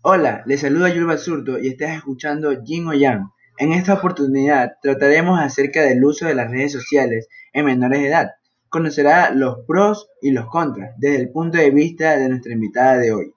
Hola, les saluda Yul Basurto y estás escuchando Jin o Yang. En esta oportunidad trataremos acerca del uso de las redes sociales en menores de edad. Conocerá los pros y los contras desde el punto de vista de nuestra invitada de hoy.